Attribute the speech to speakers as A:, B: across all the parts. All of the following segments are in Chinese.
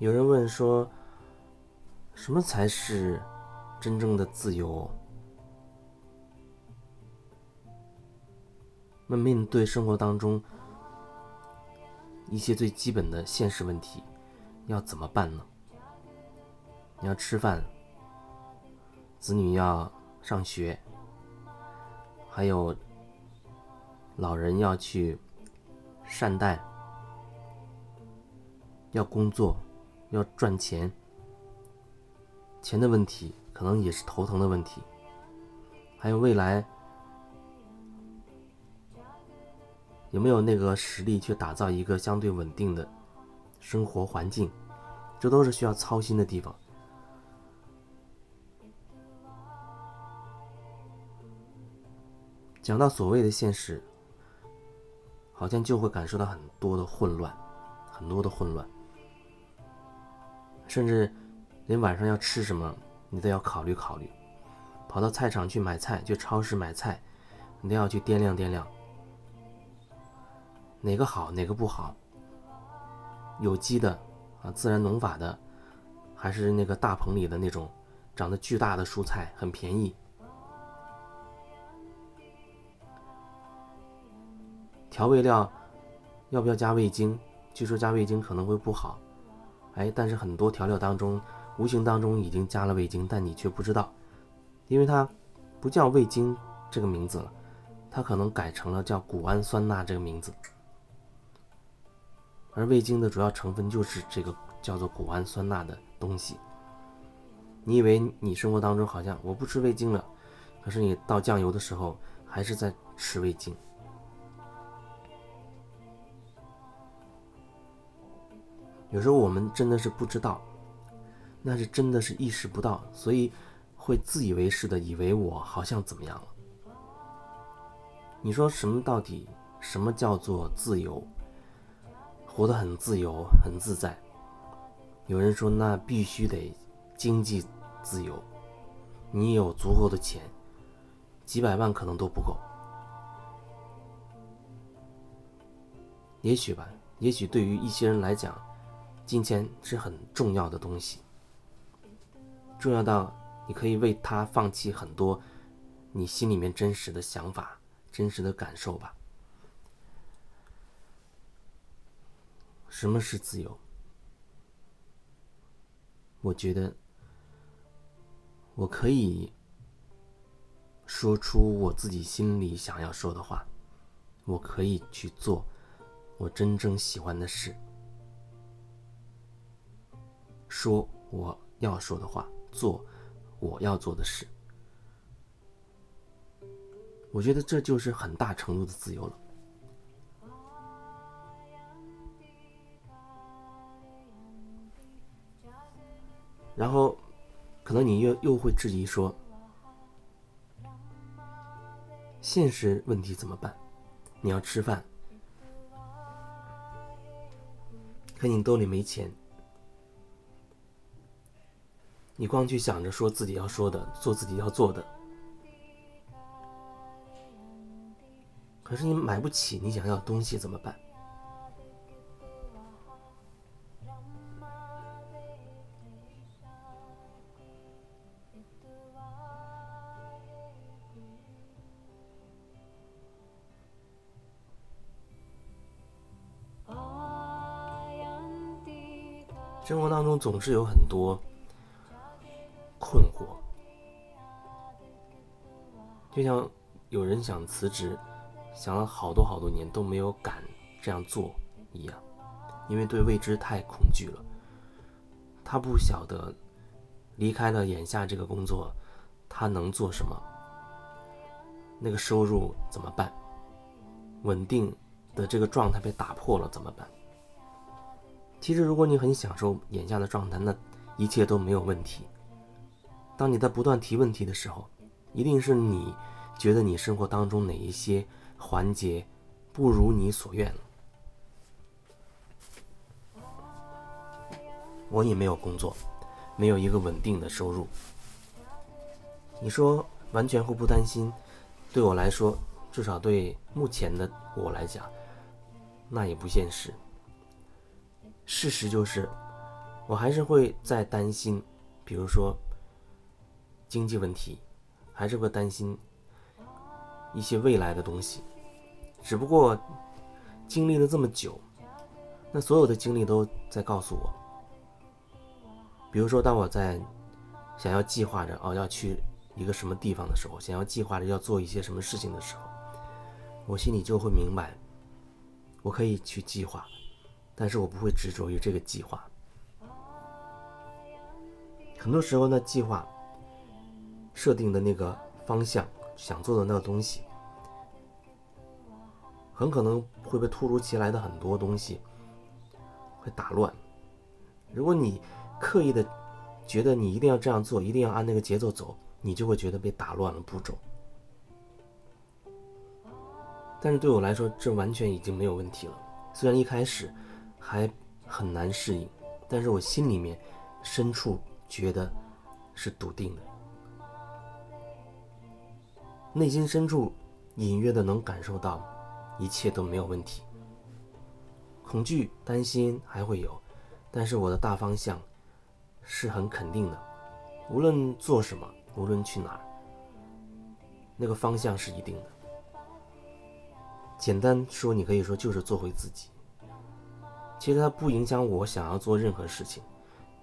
A: 有人问说，什么才是真正的自由？那面对生活当中一些最基本的现实问题，要怎么办呢？你要吃饭，子女要上学，还有老人要去善待，要工作，要赚钱，钱的问题可能也是头疼的问题，还有未来。有没有那个实力去打造一个相对稳定的生活环境？这都是需要操心的地方。讲到所谓的现实，好像就会感受到很多的混乱，很多的混乱，甚至连晚上要吃什么，你都要考虑考虑。跑到菜场去买菜，去超市买菜，你都要去掂量掂量。哪个好，哪个不好？有机的啊，自然农法的，还是那个大棚里的那种长得巨大的蔬菜，很便宜。调味料要不要加味精？据说加味精可能会不好。哎，但是很多调料当中，无形当中已经加了味精，但你却不知道，因为它不叫味精这个名字了，它可能改成了叫谷氨酸钠这个名字。而味精的主要成分就是这个叫做谷氨酸钠的东西。你以为你生活当中好像我不吃味精了，可是你倒酱油的时候还是在吃味精。有时候我们真的是不知道，那是真的是意识不到，所以会自以为是的以为我好像怎么样了。你说什么到底什么叫做自由？活得很自由，很自在。有人说，那必须得经济自由，你有足够的钱，几百万可能都不够。也许吧，也许对于一些人来讲，金钱是很重要的东西，重要到你可以为他放弃很多你心里面真实的想法、真实的感受吧。什么是自由？我觉得我可以说出我自己心里想要说的话，我可以去做我真正喜欢的事，说我要说的话，做我要做的事。我觉得这就是很大程度的自由了。然后，可能你又又会质疑说：“现实问题怎么办？你要吃饭，可你兜里没钱，你光去想着说自己要说的，做自己要做的，可是你买不起你想要的东西怎么办？”生活当中总是有很多困惑，就像有人想辞职，想了好多好多年都没有敢这样做一样，因为对未知太恐惧了。他不晓得离开了眼下这个工作，他能做什么？那个收入怎么办？稳定的这个状态被打破了怎么办？其实，如果你很享受眼下的状态，那一切都没有问题。当你在不断提问题的时候，一定是你觉得你生活当中哪一些环节不如你所愿了。我也没有工作，没有一个稳定的收入。你说完全会不担心？对我来说，至少对目前的我来讲，那也不现实。事实就是，我还是会在担心，比如说经济问题，还是会担心一些未来的东西。只不过经历了这么久，那所有的经历都在告诉我，比如说当我在想要计划着哦要去一个什么地方的时候，想要计划着要做一些什么事情的时候，我心里就会明白，我可以去计划。但是我不会执着于这个计划。很多时候呢，计划设定的那个方向，想做的那个东西，很可能会被突如其来的很多东西会打乱。如果你刻意的觉得你一定要这样做，一定要按那个节奏走，你就会觉得被打乱了步骤。但是对我来说，这完全已经没有问题了。虽然一开始。还很难适应，但是我心里面深处觉得是笃定的，内心深处隐约的能感受到一切都没有问题。恐惧、担心还会有，但是我的大方向是很肯定的，无论做什么，无论去哪儿，那个方向是一定的。简单说，你可以说就是做回自己。其实它不影响我想要做任何事情，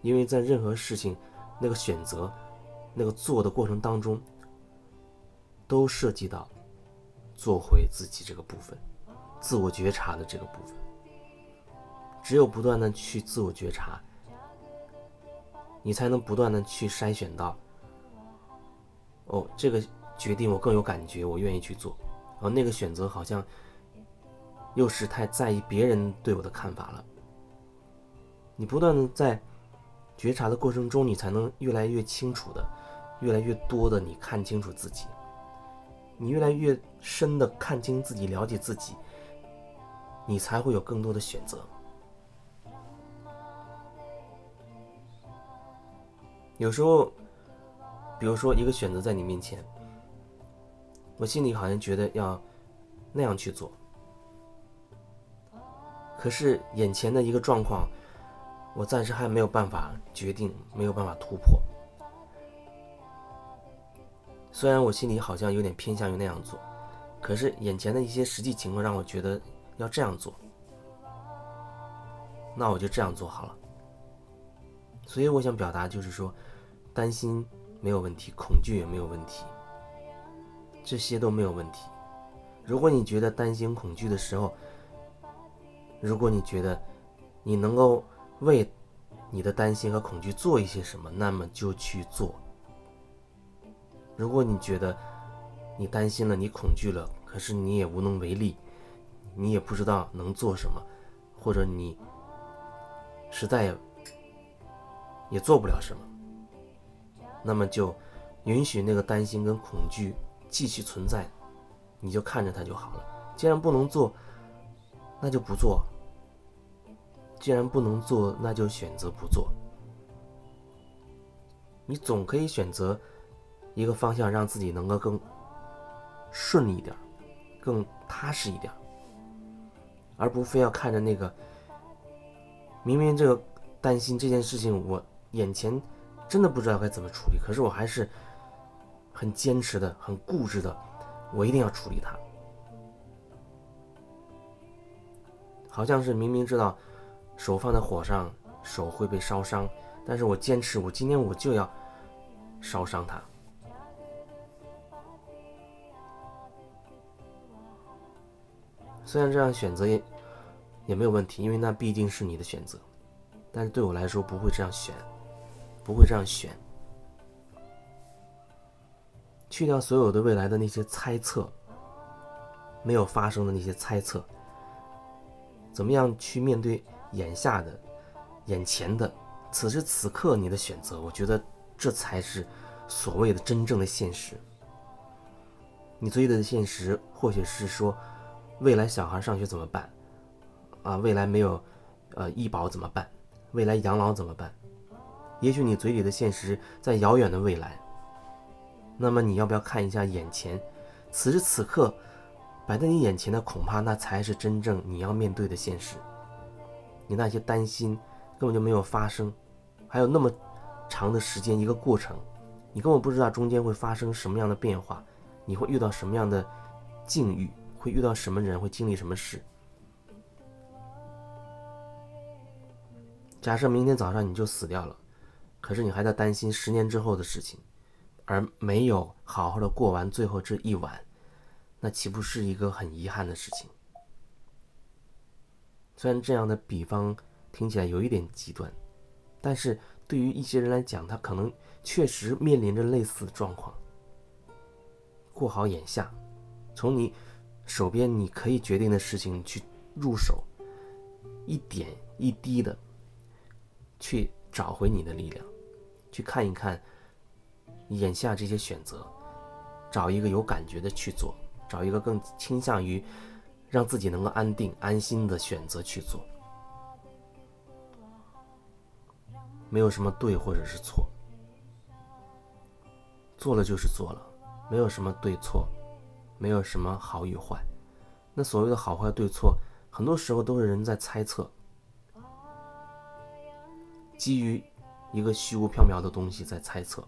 A: 因为在任何事情那个选择、那个做的过程当中，都涉及到做回自己这个部分，自我觉察的这个部分。只有不断的去自我觉察，你才能不断的去筛选到，哦，这个决定我更有感觉，我愿意去做，哦，那个选择好像。又是太在意别人对我的看法了。你不断的在觉察的过程中，你才能越来越清楚的、越来越多的你看清楚自己。你越来越深的看清自己、了解自己，你才会有更多的选择。有时候，比如说一个选择在你面前，我心里好像觉得要那样去做。可是眼前的一个状况，我暂时还没有办法决定，没有办法突破。虽然我心里好像有点偏向于那样做，可是眼前的一些实际情况让我觉得要这样做，那我就这样做好了。所以我想表达就是说，担心没有问题，恐惧也没有问题，这些都没有问题。如果你觉得担心、恐惧的时候，如果你觉得你能够为你的担心和恐惧做一些什么，那么就去做。如果你觉得你担心了，你恐惧了，可是你也无能为力，你也不知道能做什么，或者你实在也做不了什么，那么就允许那个担心跟恐惧继续存在，你就看着它就好了。既然不能做。那就不做。既然不能做，那就选择不做。你总可以选择一个方向，让自己能够更顺利一点，更踏实一点，而不非要看着那个明明这个担心这件事情，我眼前真的不知道该怎么处理，可是我还是很坚持的、很固执的，我一定要处理它。好像是明明知道手放在火上，手会被烧伤，但是我坚持，我今天我就要烧伤它。虽然这样选择也也没有问题，因为那毕竟是你的选择，但是对我来说不会这样选，不会这样选。去掉所有的未来的那些猜测，没有发生的那些猜测。怎么样去面对眼下的、眼前的、此时此刻你的选择？我觉得这才是所谓的真正的现实。你追的现实，或许是说未来小孩上学怎么办？啊，未来没有呃医保怎么办？未来养老怎么办？也许你嘴里的现实在遥远的未来。那么你要不要看一下眼前，此时此刻？摆在你眼前的，恐怕那才是真正你要面对的现实。你那些担心根本就没有发生，还有那么长的时间一个过程，你根本不知道中间会发生什么样的变化，你会遇到什么样的境遇，会遇到什么人，会经历什么事。假设明天早上你就死掉了，可是你还在担心十年之后的事情，而没有好好的过完最后这一晚，那岂不是一个很遗憾的事情？虽然这样的比方听起来有一点极端，但是对于一些人来讲，他可能确实面临着类似的状况。过好眼下，从你手边你可以决定的事情去入手，一点一滴的。去找回你的力量，去看一看眼下这些选择，找一个有感觉的去做，找一个更倾向于让自己能够安定安心的选择去做。没有什么对或者是错，做了就是做了，没有什么对错，没有什么好与坏。那所谓的好坏对错，很多时候都是人在猜测。基于一个虚无缥缈的东西在猜测，